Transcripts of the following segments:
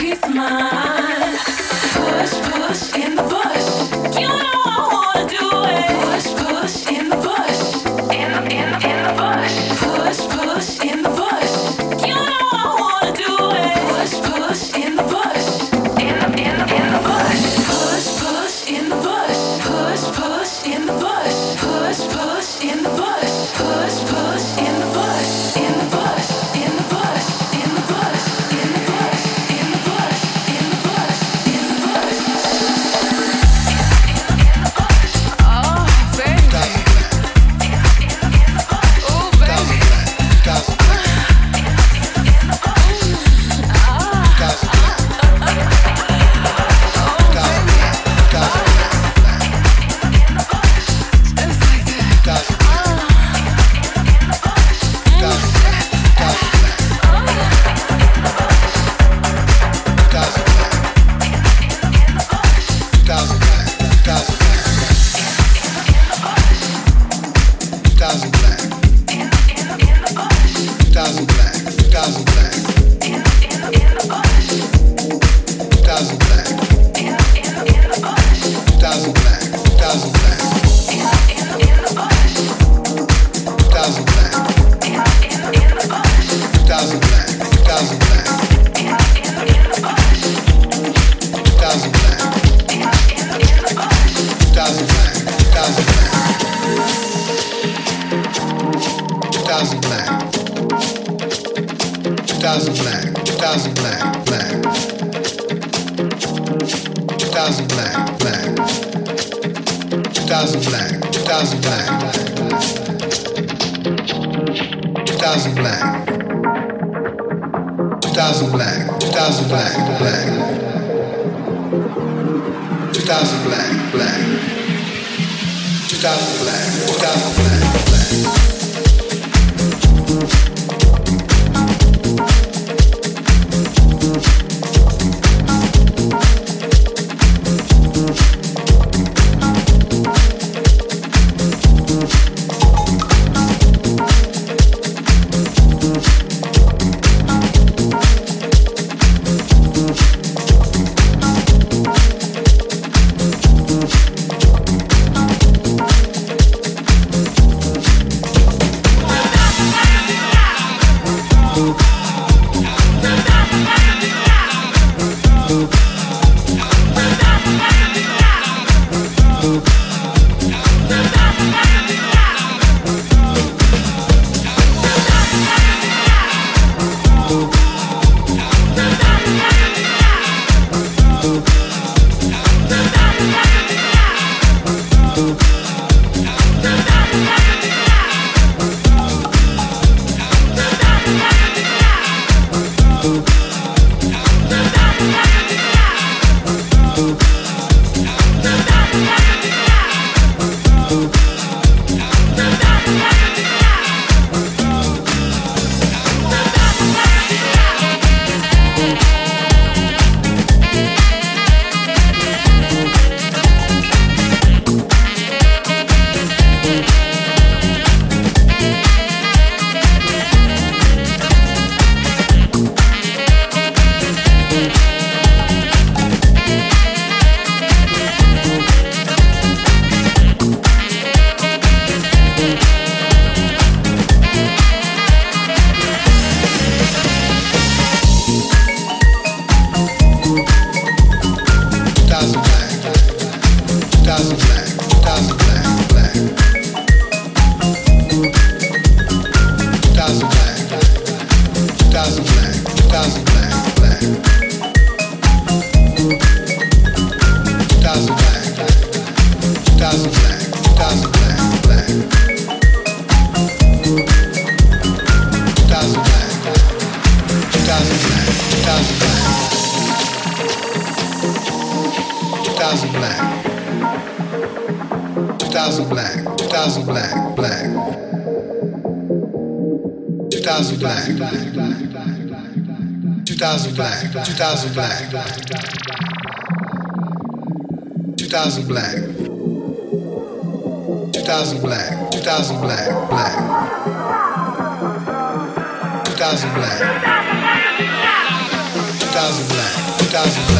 peace of mind. Push, push, 2000 black. 2000 black. 2000 black. 2000 black. Two thousand Black. 2000 black. 2000 black. 2000 black.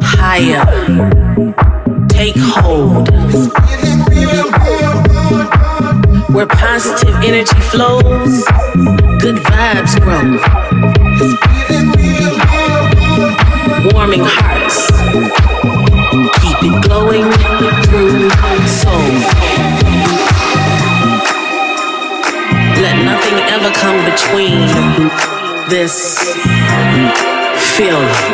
Higher. Take hold. Where positive energy flows, good vibes grow. Warming hearts. Keep it glowing through soul. Let nothing ever come between this feel.